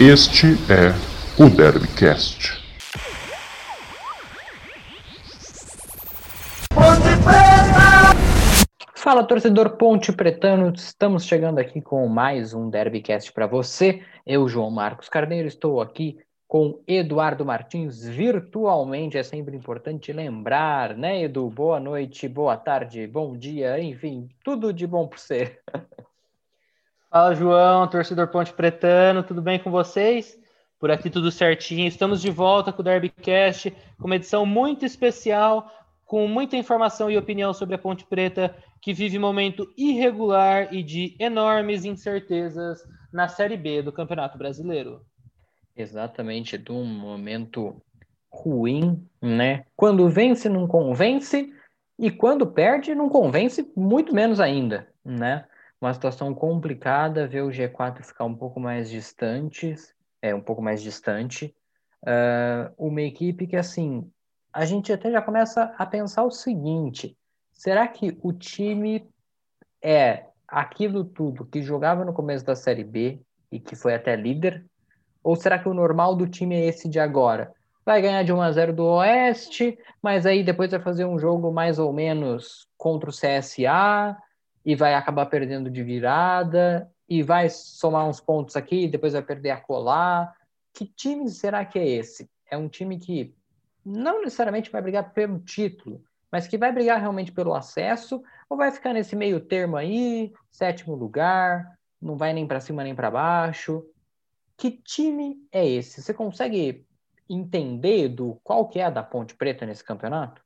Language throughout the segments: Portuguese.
Este é o Derbycast. Fala torcedor Ponte Pretano, estamos chegando aqui com mais um Derbycast para você. Eu, João Marcos Carneiro, estou aqui com Eduardo Martins virtualmente. É sempre importante lembrar, né, Edu? Boa noite, boa tarde, bom dia, enfim, tudo de bom para você. Fala, João, torcedor Ponte Pretano, tudo bem com vocês? Por aqui tudo certinho. Estamos de volta com o Derbycast, com uma edição muito especial, com muita informação e opinião sobre a Ponte Preta, que vive momento irregular e de enormes incertezas na Série B do Campeonato Brasileiro. Exatamente, de um momento ruim, né? Quando vence, não convence, e quando perde, não convence muito menos ainda, né? Uma situação complicada ver o G4 ficar um pouco mais distante, é um pouco mais distante. Uh, uma equipe que assim a gente até já começa a pensar o seguinte: será que o time é aquilo tudo que jogava no começo da Série B e que foi até líder? Ou será que o normal do time é esse de agora? Vai ganhar de 1 a 0 do Oeste, mas aí depois vai fazer um jogo mais ou menos contra o CSA, e vai acabar perdendo de virada e vai somar uns pontos aqui depois vai perder a colar. Que time será que é esse? É um time que não necessariamente vai brigar pelo título, mas que vai brigar realmente pelo acesso ou vai ficar nesse meio termo aí, sétimo lugar, não vai nem para cima nem para baixo. Que time é esse? Você consegue entender do qual que é a da Ponte Preta nesse campeonato?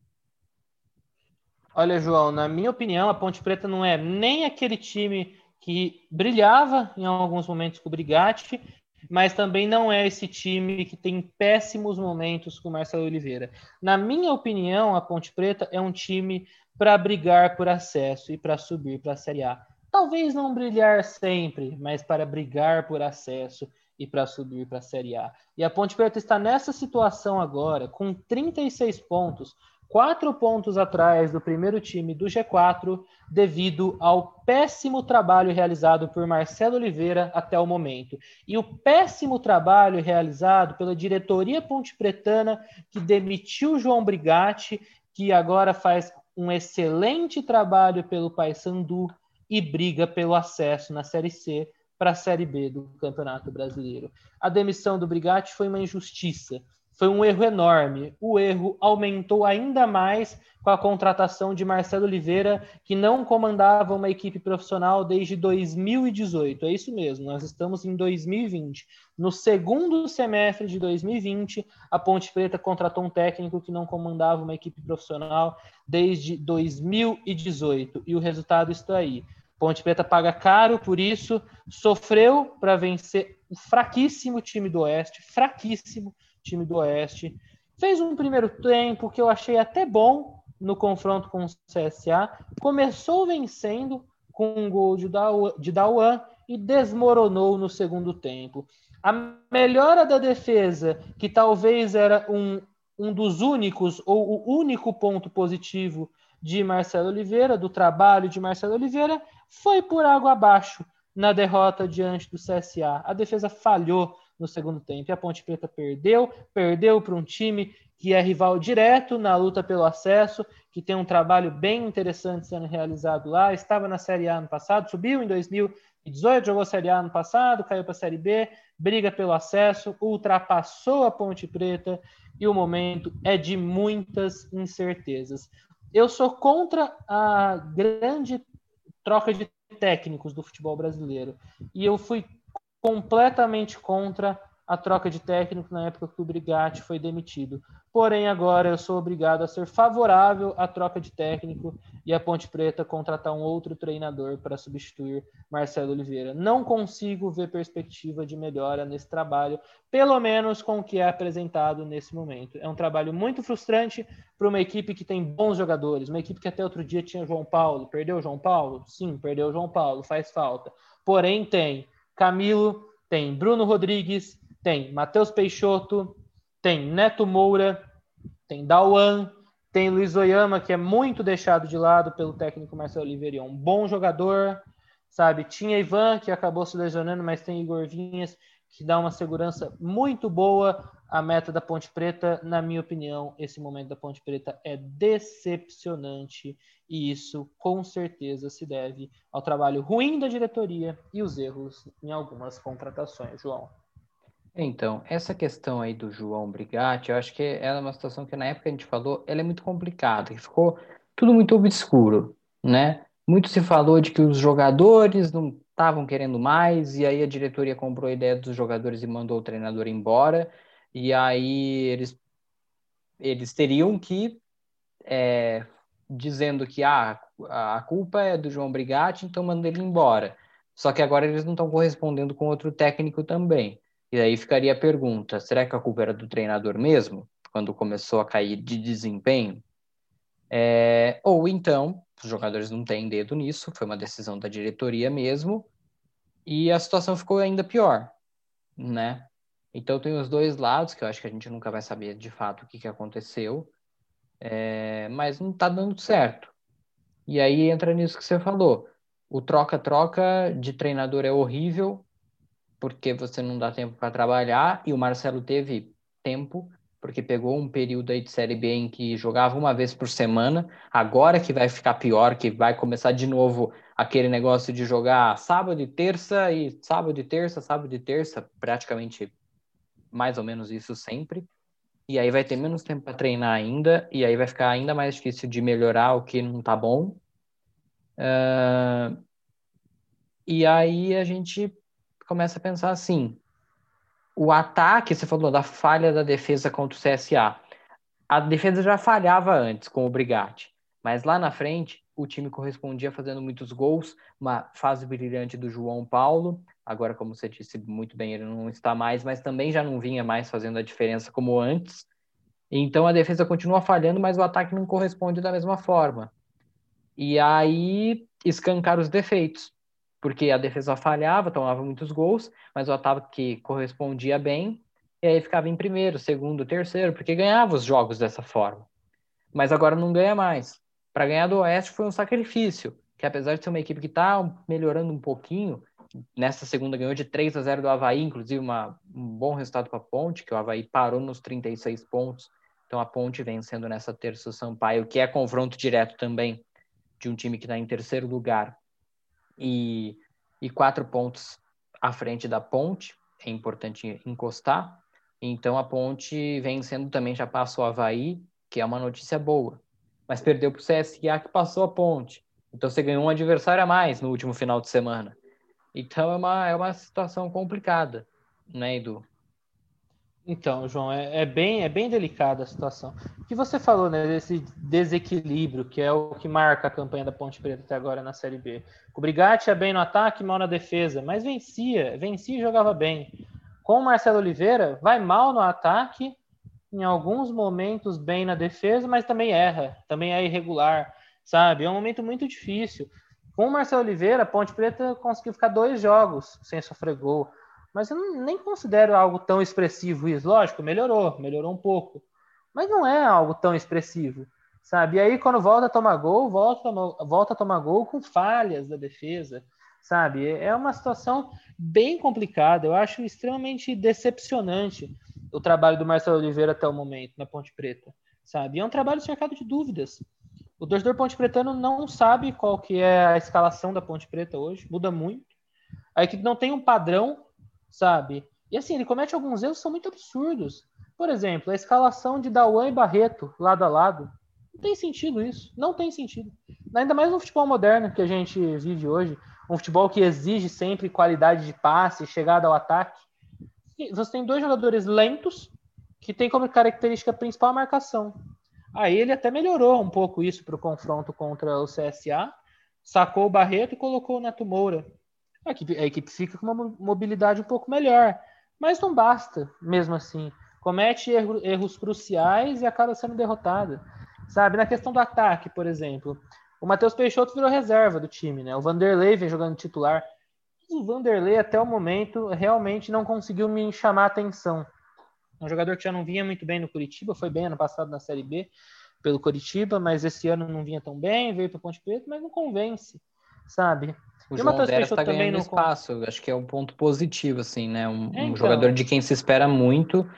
Olha, João, na minha opinião, a Ponte Preta não é nem aquele time que brilhava em alguns momentos com o Brigatti, mas também não é esse time que tem péssimos momentos com o Marcelo Oliveira. Na minha opinião, a Ponte Preta é um time para brigar por acesso e para subir para a Série A. Talvez não brilhar sempre, mas para brigar por acesso e para subir para a Série A. E a Ponte Preta está nessa situação agora, com 36 pontos, quatro pontos atrás do primeiro time do G4, devido ao péssimo trabalho realizado por Marcelo Oliveira até o momento. E o péssimo trabalho realizado pela diretoria Ponte Pretana, que demitiu João Brigatti, que agora faz um excelente trabalho pelo Paysandu e briga pelo acesso na Série C para a Série B do Campeonato Brasileiro. A demissão do Brigatti foi uma injustiça foi um erro enorme. O erro aumentou ainda mais com a contratação de Marcelo Oliveira, que não comandava uma equipe profissional desde 2018. É isso mesmo, nós estamos em 2020. No segundo semestre de 2020, a Ponte Preta contratou um técnico que não comandava uma equipe profissional desde 2018. E o resultado está aí. Ponte Preta paga caro por isso, sofreu para vencer o fraquíssimo time do Oeste, fraquíssimo time do Oeste. Fez um primeiro tempo que eu achei até bom no confronto com o CSA. Começou vencendo com um gol de Dauan e desmoronou no segundo tempo. A melhora da defesa, que talvez era um, um dos únicos ou o único ponto positivo de Marcelo Oliveira, do trabalho de Marcelo Oliveira, foi por água abaixo na derrota diante do CSA. A defesa falhou no segundo tempo. E a Ponte Preta perdeu, perdeu para um time que é rival direto na luta pelo acesso, que tem um trabalho bem interessante sendo realizado lá. Estava na Série A no passado, subiu em 2018, jogou Série A no passado, caiu para a Série B, briga pelo acesso, ultrapassou a Ponte Preta e o momento é de muitas incertezas. Eu sou contra a grande troca de técnicos do futebol brasileiro e eu fui completamente contra a troca de técnico na época que o Brigatti foi demitido. Porém, agora eu sou obrigado a ser favorável à troca de técnico e a Ponte Preta contratar um outro treinador para substituir Marcelo Oliveira. Não consigo ver perspectiva de melhora nesse trabalho, pelo menos com o que é apresentado nesse momento. É um trabalho muito frustrante para uma equipe que tem bons jogadores, uma equipe que até outro dia tinha João Paulo. Perdeu João Paulo? Sim, perdeu João Paulo, faz falta. Porém, tem Camilo, tem Bruno Rodrigues, tem Matheus Peixoto, tem Neto Moura, tem Dauan, tem Luiz Oyama, que é muito deixado de lado pelo técnico Marcelo Oliveira, é um bom jogador, sabe? Tinha Ivan, que acabou se lesionando, mas tem Igor Vinhas, que dá uma segurança muito boa à meta da Ponte Preta. Na minha opinião, esse momento da Ponte Preta é decepcionante e isso com certeza se deve ao trabalho ruim da diretoria e os erros em algumas contratações, João. Então, essa questão aí do João Brigatti, eu acho que é uma situação que na época a gente falou, ela é muito complicada, ficou tudo muito obscuro, né? Muito se falou de que os jogadores não estavam querendo mais, e aí a diretoria comprou a ideia dos jogadores e mandou o treinador embora, e aí eles, eles teriam que, é, dizendo que ah, a culpa é do João Brigatti, então manda ele embora. Só que agora eles não estão correspondendo com outro técnico também. E aí ficaria a pergunta: será que a culpa era do treinador mesmo, quando começou a cair de desempenho? É, ou então, os jogadores não têm dedo nisso, foi uma decisão da diretoria mesmo, e a situação ficou ainda pior, né? Então tem os dois lados, que eu acho que a gente nunca vai saber de fato o que, que aconteceu, é, mas não está dando certo. E aí entra nisso que você falou. O troca-troca de treinador é horrível, porque você não dá tempo para trabalhar, e o Marcelo teve tempo, porque pegou um período aí de Série B em que jogava uma vez por semana, agora que vai ficar pior, que vai começar de novo aquele negócio de jogar sábado e terça, e sábado e terça, sábado e terça, praticamente mais ou menos isso sempre, e aí vai ter menos tempo para treinar ainda, e aí vai ficar ainda mais difícil de melhorar o que não tá bom. Uh... E aí a gente começa a pensar assim: o ataque, você falou da falha da defesa contra o CSA. A defesa já falhava antes com o Brigatti, mas lá na frente o time correspondia fazendo muitos gols, uma fase brilhante do João Paulo. Agora, como você disse muito bem, ele não está mais, mas também já não vinha mais fazendo a diferença como antes. Então a defesa continua falhando, mas o ataque não corresponde da mesma forma. E aí escancar os defeitos porque a defesa falhava, tomava muitos gols, mas o ataque correspondia bem, e aí ficava em primeiro, segundo, terceiro, porque ganhava os jogos dessa forma. Mas agora não ganha mais. Para ganhar do Oeste foi um sacrifício, que apesar de ser uma equipe que está melhorando um pouquinho, nessa segunda ganhou de 3 a 0 do Havaí, inclusive uma, um bom resultado para a Ponte, que o Havaí parou nos 36 pontos, então a Ponte vencendo nessa terça o Sampaio, que é confronto direto também de um time que está em terceiro lugar e, e quatro pontos à frente da ponte, é importante encostar. Então a ponte vencendo também já passou o Havaí, que é uma notícia boa. Mas perdeu para o CSA que passou a ponte. Então você ganhou um adversário a mais no último final de semana. Então é uma, é uma situação complicada, né, Edu? Então, João, é, é, bem, é bem delicada a situação. O que você falou, né, desse desequilíbrio, que é o que marca a campanha da Ponte Preta até agora na Série B. O Brigatti é bem no ataque, mal na defesa, mas vencia, vencia e jogava bem. Com o Marcelo Oliveira, vai mal no ataque, em alguns momentos bem na defesa, mas também erra, também é irregular, sabe? É um momento muito difícil. Com o Marcelo Oliveira, Ponte Preta conseguiu ficar dois jogos sem sofrer gol mas eu nem considero algo tão expressivo isso. Lógico, melhorou, melhorou um pouco, mas não é algo tão expressivo, sabe? E aí, quando volta a tomar gol, volta, volta a tomar gol com falhas da defesa, sabe? É uma situação bem complicada. Eu acho extremamente decepcionante o trabalho do Marcelo Oliveira até o momento na Ponte Preta, sabe? E é um trabalho cercado de dúvidas. O torcedor ponte pretano não sabe qual que é a escalação da Ponte Preta hoje, muda muito. A equipe não tem um padrão sabe? E assim, ele comete alguns erros que são muito absurdos. Por exemplo, a escalação de Dawan e Barreto lado a lado. Não tem sentido isso. Não tem sentido. Ainda mais no futebol moderno que a gente vive hoje. Um futebol que exige sempre qualidade de passe, chegada ao ataque. Você tem dois jogadores lentos que tem como característica principal a marcação. Aí ele até melhorou um pouco isso para o confronto contra o CSA, sacou o Barreto e colocou o Neto Moura a equipe, a equipe fica com uma mobilidade um pouco melhor. Mas não basta, mesmo assim. Comete erro, erros cruciais e acaba sendo derrotada. Sabe, na questão do ataque, por exemplo, o Matheus Peixoto virou reserva do time, né? O Vanderlei vem jogando titular. O Vanderlei, até o momento, realmente não conseguiu me chamar a atenção. Um jogador que já não vinha muito bem no Curitiba, foi bem ano passado na Série B pelo Curitiba, mas esse ano não vinha tão bem, veio para Ponte Preta, mas não convence, sabe? O João Veras está ganhando espaço, não... acho que é um ponto positivo, assim, né? Um, é, então... um, jogador de quem se espera muito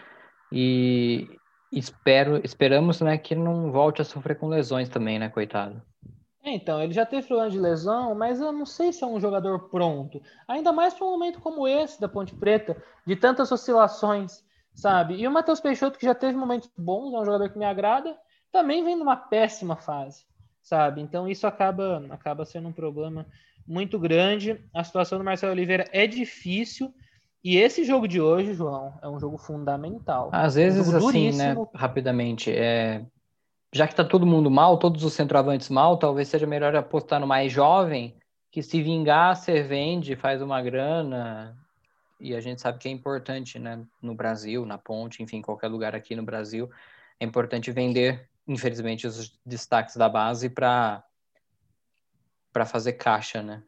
e espero, esperamos, né, que não volte a sofrer com lesões também, né, coitado. É, então, ele já teve problema de lesão, mas eu não sei se é um jogador pronto. Ainda mais para um momento como esse da Ponte Preta, de tantas oscilações, sabe? E o Matheus Peixoto, que já teve momentos bons, é um jogador que me agrada, também vem numa péssima fase, sabe? Então isso acaba, acaba sendo um problema muito grande. A situação do Marcelo Oliveira é difícil. E esse jogo de hoje, João, é um jogo fundamental. Às vezes, um assim, né, rapidamente, é... já que tá todo mundo mal, todos os centroavantes mal, talvez seja melhor apostar no mais jovem, que se vingar, você vende, faz uma grana. E a gente sabe que é importante, né, no Brasil, na ponte, enfim, qualquer lugar aqui no Brasil, é importante vender, infelizmente, os destaques da base para para fazer caixa, né?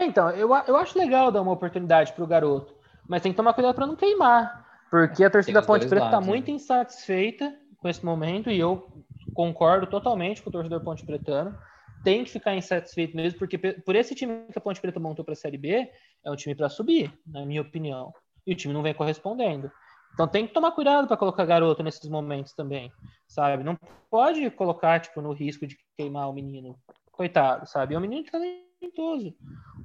Então, eu, eu acho legal dar uma oportunidade para o garoto, mas tem que tomar cuidado para não queimar, porque a torcida Ponte Preta está muito né? insatisfeita com esse momento e eu concordo totalmente com o torcedor Ponte Pretano. Tem que ficar insatisfeito mesmo, porque por esse time que a Ponte Preta montou para a Série B, é um time para subir, na minha opinião. E o time não vem correspondendo. Então tem que tomar cuidado para colocar garoto nesses momentos também, sabe? Não pode colocar tipo no risco de queimar o menino coitado, sabe? É um menino talentoso,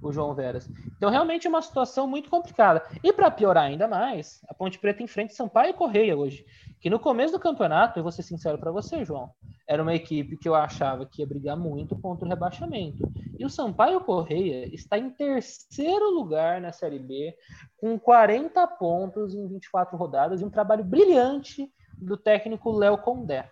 o João Veras. Então, realmente é uma situação muito complicada. E para piorar ainda mais, a Ponte Preta enfrenta Sampaio Correia hoje, que no começo do campeonato, eu vou ser sincero para você, João, era uma equipe que eu achava que ia brigar muito contra o rebaixamento. E o Sampaio Correia está em terceiro lugar na Série B, com 40 pontos em 24 rodadas e um trabalho brilhante do técnico Léo Condé.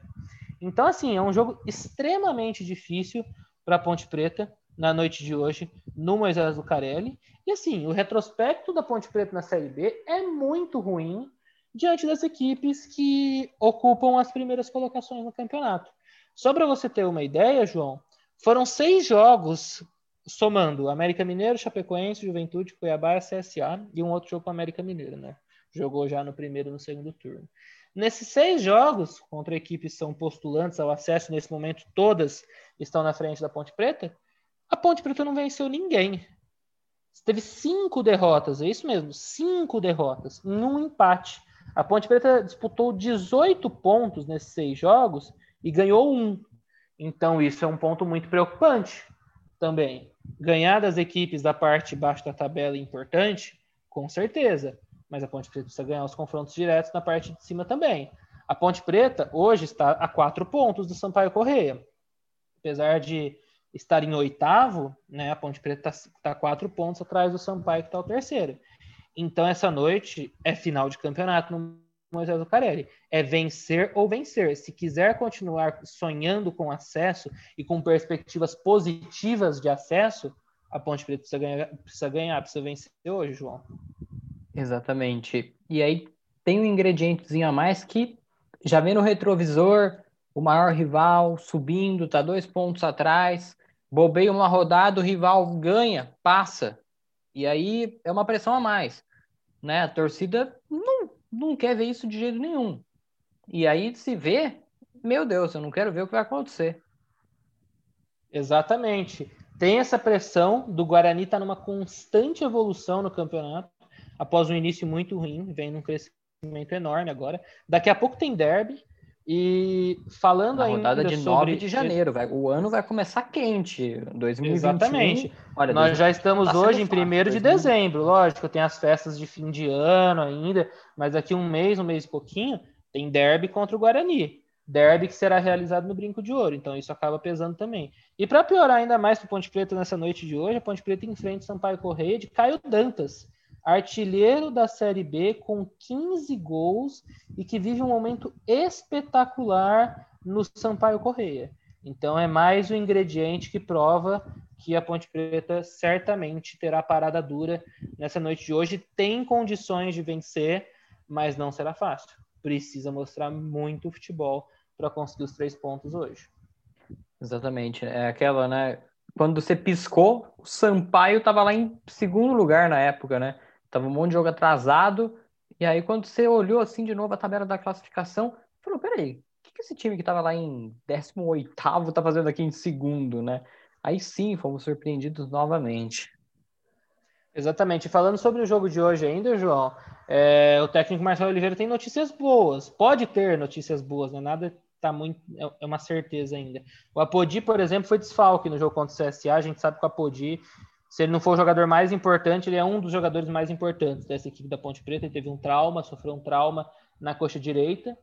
Então, assim, é um jogo extremamente difícil para a Ponte Preta na noite de hoje no Moisés Lucarelli. E assim, o retrospecto da Ponte Preta na Série B é muito ruim diante das equipes que ocupam as primeiras colocações no campeonato. Só para você ter uma ideia, João, foram seis jogos somando América Mineiro, Chapecoense, Juventude, Cuiabá, CSA e um outro jogo com América Mineiro, né? Jogou já no primeiro e no segundo turno. Nesses seis jogos, contra equipes que são postulantes ao acesso, nesse momento todas estão na frente da Ponte Preta, a Ponte Preta não venceu ninguém. Teve cinco derrotas, é isso mesmo, cinco derrotas, num empate. A Ponte Preta disputou 18 pontos nesses seis jogos e ganhou um. Então, isso é um ponto muito preocupante também. Ganhar das equipes da parte de baixo da tabela é importante, com certeza mas a Ponte Preta precisa ganhar os confrontos diretos na parte de cima também. A Ponte Preta hoje está a quatro pontos do Sampaio Correia. Apesar de estar em oitavo, né, a Ponte Preta está tá quatro pontos atrás do Sampaio, que está o terceiro. Então, essa noite é final de campeonato no Moisés Lucarelli. É vencer ou vencer. Se quiser continuar sonhando com acesso e com perspectivas positivas de acesso, a Ponte Preta precisa ganhar, precisa, ganhar, precisa vencer hoje, João. Exatamente. E aí tem um ingredientezinho a mais que já vem no retrovisor, o maior rival subindo, tá dois pontos atrás, bobeia uma rodada, o rival ganha, passa. E aí é uma pressão a mais. Né? A torcida não, não quer ver isso de jeito nenhum. E aí se vê, meu Deus, eu não quero ver o que vai acontecer. Exatamente. Tem essa pressão do Guarani estar tá numa constante evolução no campeonato após um início muito ruim, vem num crescimento enorme agora. Daqui a pouco tem derby. E falando ainda rodada de sobre... 9 de janeiro, vai, o ano vai começar quente, 2021. Exatamente. Olha, Nós já estamos tá hoje em 1 de dezembro, lógico, tem as festas de fim de ano ainda, mas daqui um mês, um mês e pouquinho, tem derby contra o Guarani. Derby que será realizado no Brinco de Ouro, então isso acaba pesando também. E para piorar ainda mais para o Ponte Preta nessa noite de hoje, a Ponte Preta enfrenta Sampaio Correia de Caio Dantas, artilheiro da Série B com 15 gols e que vive um momento espetacular no Sampaio Correia. Então é mais um ingrediente que prova que a Ponte Preta certamente terá parada dura nessa noite de hoje. Tem condições de vencer, mas não será fácil. Precisa mostrar muito futebol para conseguir os três pontos hoje. Exatamente. É aquela, né? Quando você piscou, o Sampaio estava lá em segundo lugar na época, né? Tava um monte de jogo atrasado. E aí, quando você olhou assim de novo a tabela da classificação, falou: peraí, o que, que esse time que tava lá em 18 tá fazendo aqui em segundo, né? aí sim fomos surpreendidos novamente. Exatamente. Falando sobre o jogo de hoje ainda, João, é, o técnico Marcelo Oliveira tem notícias boas. Pode ter notícias boas, né? Nada tá muito. É, é uma certeza ainda. O Apodi, por exemplo, foi desfalque no jogo contra o CSA. A gente sabe que o Apodi, se ele não for o jogador mais importante, ele é um dos jogadores mais importantes dessa equipe da Ponte Preta. Ele teve um trauma, sofreu um trauma na coxa direita.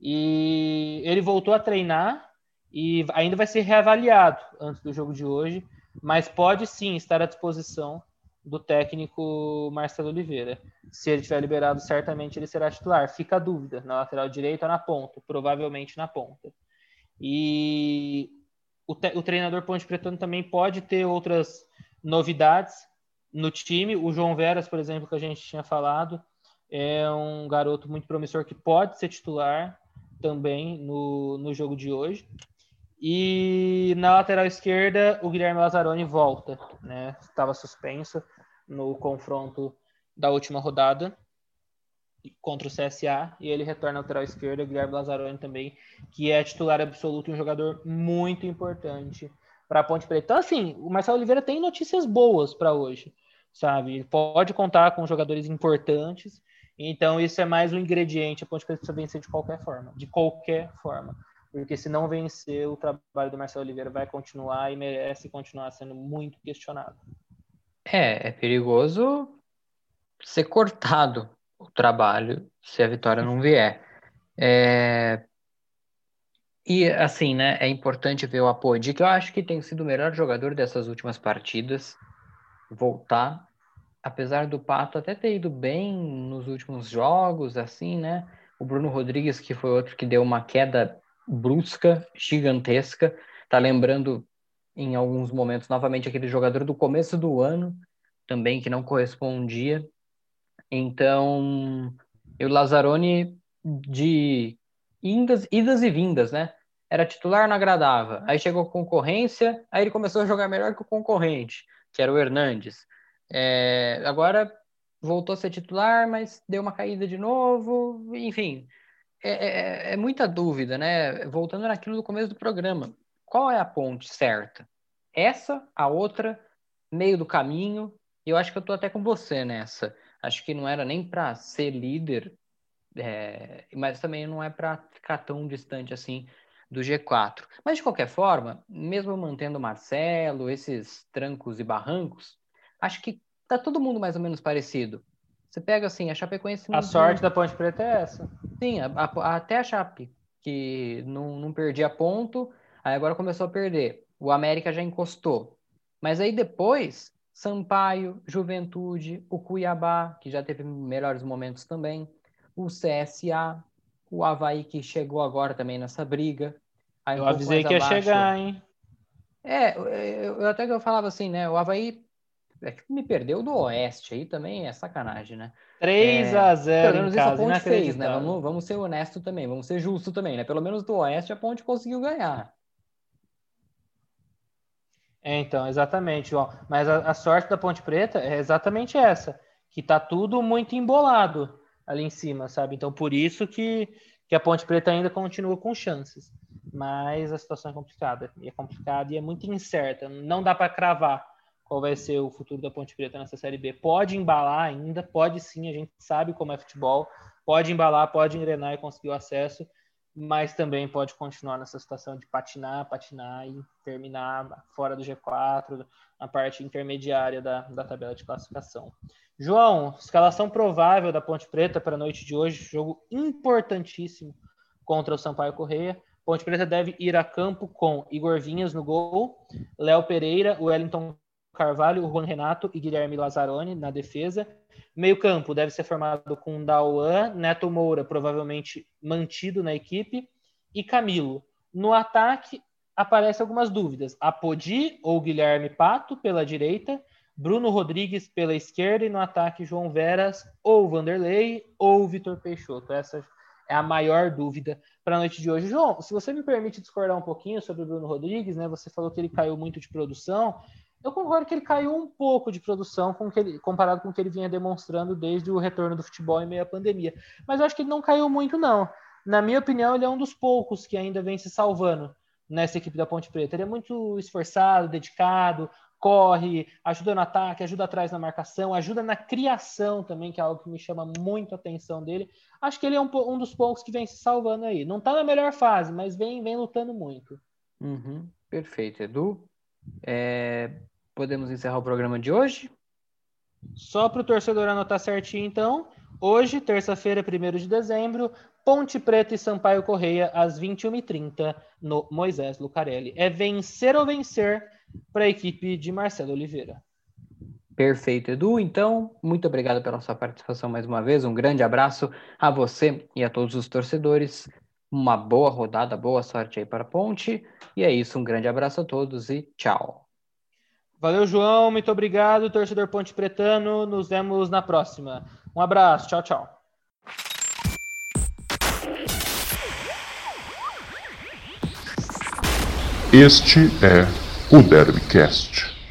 E ele voltou a treinar e ainda vai ser reavaliado antes do jogo de hoje, mas pode sim estar à disposição do técnico Marcelo Oliveira. Se ele tiver liberado, certamente ele será titular. Fica a dúvida, na lateral direita ou na ponta, provavelmente na ponta. E o, o treinador Ponte Pretano também pode ter outras novidades no time. O João Veras, por exemplo, que a gente tinha falado, é um garoto muito promissor que pode ser titular também no, no jogo de hoje. E na lateral esquerda, o Guilherme Lazzaroni volta, né? Estava suspenso no confronto da última rodada contra o CSA e ele retorna à lateral esquerda, o Guilherme Lazzaroni também, que é titular absoluto e um jogador muito importante para a Ponte Preta. Então, assim, o Marcelo Oliveira tem notícias boas para hoje, sabe? Ele pode contar com jogadores importantes, então isso é mais um ingrediente. A Ponte Preta precisa vencer de qualquer forma, de qualquer forma porque se não vencer, o trabalho do Marcelo Oliveira vai continuar e merece continuar sendo muito questionado. É, é perigoso ser cortado o trabalho se a vitória não vier. É... E assim, né, é importante ver o Apodi, que eu acho que tem sido o melhor jogador dessas últimas partidas, voltar, apesar do Pato até ter ido bem nos últimos jogos, assim, né? O Bruno Rodrigues, que foi outro que deu uma queda brusca, gigantesca. Tá lembrando em alguns momentos novamente aquele jogador do começo do ano também que não correspondia. Então, o Lazzaroni de indas, idas e vindas, né? Era titular, não agradava. Aí chegou a concorrência, aí ele começou a jogar melhor que o concorrente, que era o Hernandes. É, agora voltou a ser titular, mas deu uma caída de novo. Enfim, é, é, é, é, muita dúvida, né? Voltando naquilo do começo do programa. Qual é a ponte certa? Essa, a outra, meio do caminho. E eu acho que eu tô até com você nessa. Acho que não era nem para ser líder, é, mas também não é para ficar tão distante assim do G4. Mas de qualquer forma, mesmo mantendo o Marcelo, esses trancos e barrancos, acho que tá todo mundo mais ou menos parecido. Você pega assim, a Chapecoense. A sorte da Ponte Preta é essa. Sim, a, a, até a Chape, que não, não perdia ponto, aí agora começou a perder. O América já encostou. Mas aí depois, Sampaio, Juventude, o Cuiabá, que já teve melhores momentos também, o CSA, o Havaí, que chegou agora também nessa briga. Aí eu um avisei que abaixo, ia chegar, hein? É, eu, eu, até que eu falava assim, né? O Havaí é que me perdeu do Oeste aí também é sacanagem, né? 3 é, a 0 Pelo menos isso a Ponte fez, né? Vamos, vamos ser honesto também, vamos ser justo também, né? Pelo menos do Oeste a Ponte conseguiu ganhar. É, então, exatamente, João. Mas a, a, sorte da Ponte Preta é exatamente essa, que tá tudo muito embolado ali em cima, sabe? Então, por isso que, que a Ponte Preta ainda continua com chances. Mas a situação é complicada. E é complicada e é muito incerta. Não dá para cravar qual vai ser o futuro da Ponte Preta nessa Série B. Pode embalar ainda, pode sim, a gente sabe como é futebol, pode embalar, pode engrenar e conseguir o acesso, mas também pode continuar nessa situação de patinar, patinar e terminar fora do G4, na parte intermediária da, da tabela de classificação. João, escalação provável da Ponte Preta para a noite de hoje, jogo importantíssimo contra o Sampaio Correia. Ponte Preta deve ir a campo com Igor Vinhas no gol, Léo Pereira, Wellington Carvalho, Juan Renato e Guilherme Lazzaroni na defesa. Meio campo deve ser formado com Dauan, Neto Moura, provavelmente mantido na equipe, e Camilo. No ataque, aparecem algumas dúvidas. Apodi ou Guilherme Pato pela direita, Bruno Rodrigues pela esquerda e no ataque João Veras ou Vanderlei ou Vitor Peixoto. Essa é a maior dúvida para a noite de hoje. João, se você me permite discordar um pouquinho sobre o Bruno Rodrigues, né? Você falou que ele caiu muito de produção. Eu concordo que ele caiu um pouco de produção com ele, comparado com o que ele vinha demonstrando desde o retorno do futebol em meio à pandemia. Mas eu acho que ele não caiu muito, não. Na minha opinião, ele é um dos poucos que ainda vem se salvando nessa equipe da Ponte Preta. Ele é muito esforçado, dedicado, corre, ajuda no ataque, ajuda atrás na marcação, ajuda na criação também, que é algo que me chama muito a atenção dele. Acho que ele é um, um dos poucos que vem se salvando aí. Não está na melhor fase, mas vem, vem lutando muito. Uhum, perfeito, Edu. É, podemos encerrar o programa de hoje? Só para o torcedor anotar certinho, então. Hoje, terça-feira, 1 de dezembro, Ponte Preta e Sampaio Correia, às 21h30, no Moisés Lucarelli. É vencer ou vencer para a equipe de Marcelo Oliveira. Perfeito, Edu. Então, muito obrigado pela sua participação mais uma vez. Um grande abraço a você e a todos os torcedores. Uma boa rodada, boa sorte aí para a Ponte. E é isso, um grande abraço a todos e tchau. Valeu, João. Muito obrigado, torcedor Ponte Pretano. Nos vemos na próxima. Um abraço. Tchau, tchau. Este é o Derbycast.